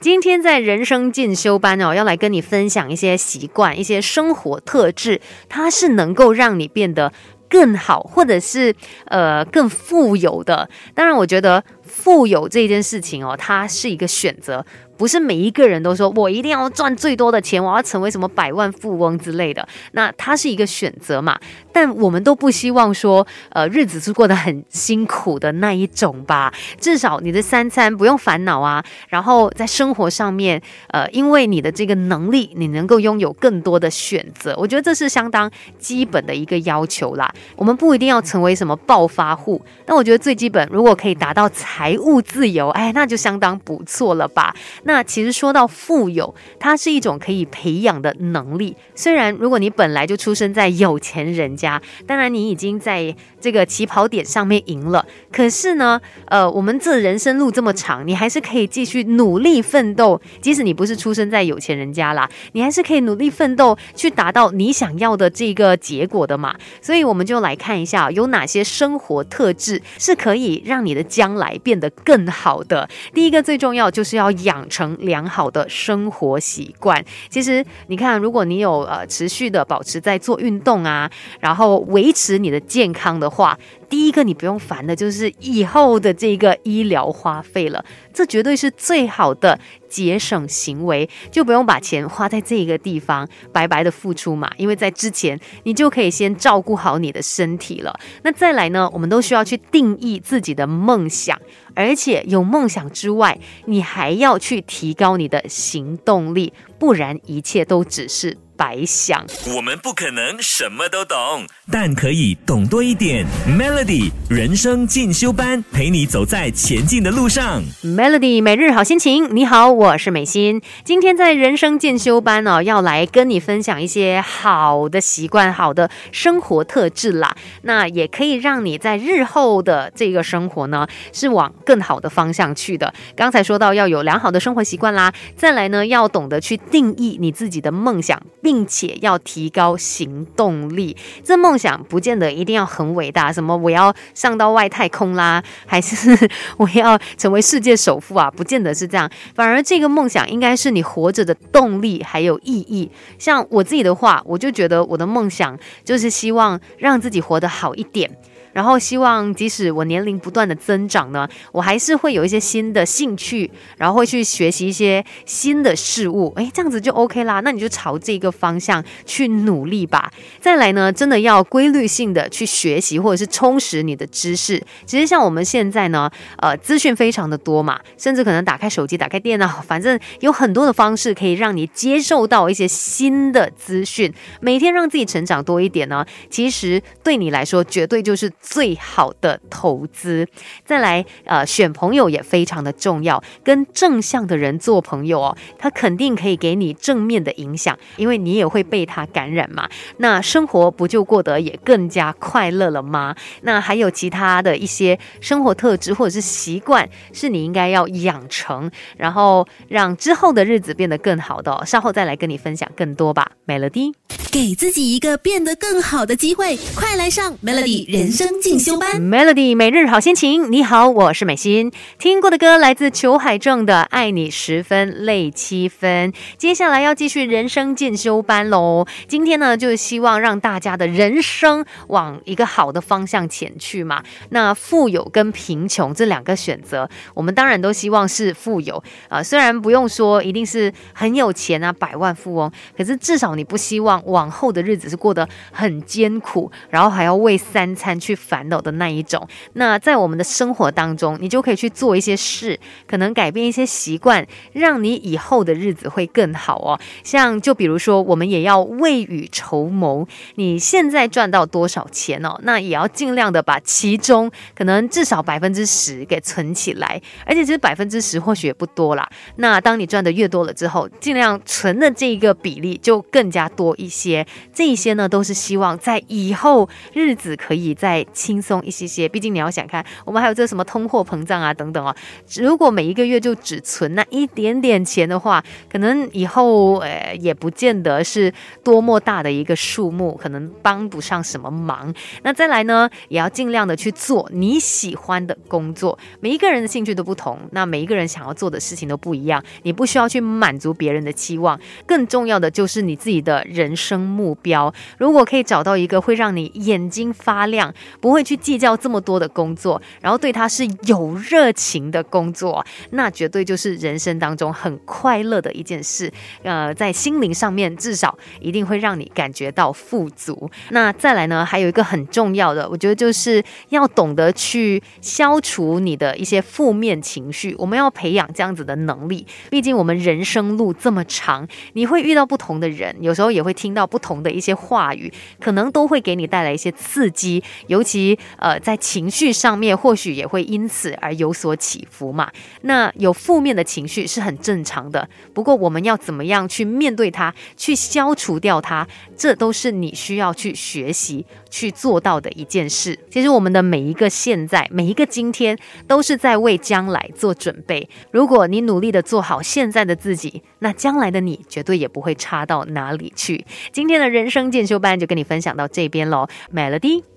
今天在人生进修班哦，要来跟你分享一些习惯、一些生活特质，它是能够让你变得更好，或者是呃更富有的。当然，我觉得富有这件事情哦，它是一个选择。不是每一个人都说我一定要赚最多的钱，我要成为什么百万富翁之类的。那它是一个选择嘛？但我们都不希望说，呃，日子是过得很辛苦的那一种吧。至少你的三餐不用烦恼啊。然后在生活上面，呃，因为你的这个能力，你能够拥有更多的选择。我觉得这是相当基本的一个要求啦。我们不一定要成为什么暴发户，但我觉得最基本，如果可以达到财财务自由，哎，那就相当不错了吧。那其实说到富有，它是一种可以培养的能力。虽然如果你本来就出生在有钱人家，当然你已经在这个起跑点上面赢了。可是呢，呃，我们这人生路这么长，你还是可以继续努力奋斗。即使你不是出生在有钱人家啦，你还是可以努力奋斗，去达到你想要的这个结果的嘛。所以我们就来看一下，有哪些生活特质是可以让你的将来变变得更好的。第一个最重要就是要养。成良好的生活习惯，其实你看，如果你有呃持续的保持在做运动啊，然后维持你的健康的话。第一个你不用烦的，就是以后的这个医疗花费了，这绝对是最好的节省行为，就不用把钱花在这个地方白白的付出嘛，因为在之前你就可以先照顾好你的身体了。那再来呢，我们都需要去定义自己的梦想，而且有梦想之外，你还要去提高你的行动力，不然一切都只是。白想，我们不可能什么都懂，但可以懂多一点。Melody 人生进修班，陪你走在前进的路上。Melody 每日好心情，你好，我是美心。今天在人生进修班哦，要来跟你分享一些好的习惯、好的生活特质啦。那也可以让你在日后的这个生活呢，是往更好的方向去的。刚才说到要有良好的生活习惯啦，再来呢，要懂得去定义你自己的梦想。并且要提高行动力，这梦想不见得一定要很伟大，什么我要上到外太空啦，还是 我要成为世界首富啊？不见得是这样，反而这个梦想应该是你活着的动力还有意义。像我自己的话，我就觉得我的梦想就是希望让自己活得好一点。然后希望，即使我年龄不断的增长呢，我还是会有一些新的兴趣，然后会去学习一些新的事物。哎，这样子就 OK 啦。那你就朝这个方向去努力吧。再来呢，真的要规律性的去学习，或者是充实你的知识。其实像我们现在呢，呃，资讯非常的多嘛，甚至可能打开手机、打开电脑，反正有很多的方式可以让你接受到一些新的资讯。每天让自己成长多一点呢，其实对你来说绝对就是。最好的投资，再来，呃，选朋友也非常的重要，跟正向的人做朋友哦，他肯定可以给你正面的影响，因为你也会被他感染嘛。那生活不就过得也更加快乐了吗？那还有其他的一些生活特质或者是习惯，是你应该要养成，然后让之后的日子变得更好的。稍后再来跟你分享更多吧，Melody。给自己一个变得更好的机会，快来上 Melody 人生进修班。Melody 每日好心情，你好，我是美心。听过的歌来自裘海正的《爱你十分累七分》。接下来要继续人生进修班喽。今天呢，就是希望让大家的人生往一个好的方向前去嘛。那富有跟贫穷这两个选择，我们当然都希望是富有啊。虽然不用说一定是很有钱啊，百万富翁，可是至少你不希望。往后的日子是过得很艰苦，然后还要为三餐去烦恼的那一种。那在我们的生活当中，你就可以去做一些事，可能改变一些习惯，让你以后的日子会更好哦。像就比如说，我们也要未雨绸缪。你现在赚到多少钱哦？那也要尽量的把其中可能至少百分之十给存起来。而且其实百分之十或许也不多啦。那当你赚的越多了之后，尽量存的这一个比例就更加多一些。这些呢，都是希望在以后日子可以再轻松一些些。毕竟你要想看，我们还有这什么通货膨胀啊等等哦。如果每一个月就只存那一点点钱的话，可能以后呃也不见得是多么大的一个数目，可能帮不上什么忙。那再来呢，也要尽量的去做你喜欢的工作。每一个人的兴趣都不同，那每一个人想要做的事情都不一样，你不需要去满足别人的期望。更重要的就是你自己的人生目标。如果可以找到一个会让你眼睛发亮，不会去计较这么多的工作，然后对他是有热情的工作，那绝对就是人生当中很快乐的一件事。呃，在心灵上面，至少一定会让你感觉到富足。那再来呢，还有一个很重要的，我觉得就是要懂得去消除你的一些负面情绪。我们要培养这样子的能力，毕竟我们人生路这么长，你会遇到不同的人，有时候也会听到不同的一些话语，可能都会给你带来一些刺激。尤其其呃，在情绪上面，或许也会因此而有所起伏嘛。那有负面的情绪是很正常的，不过我们要怎么样去面对它，去消除掉它，这都是你需要去学习去做到的一件事。其实我们的每一个现在，每一个今天，都是在为将来做准备。如果你努力的做好现在的自己，那将来的你绝对也不会差到哪里去。今天的人生进修班就跟你分享到这边喽，Melody。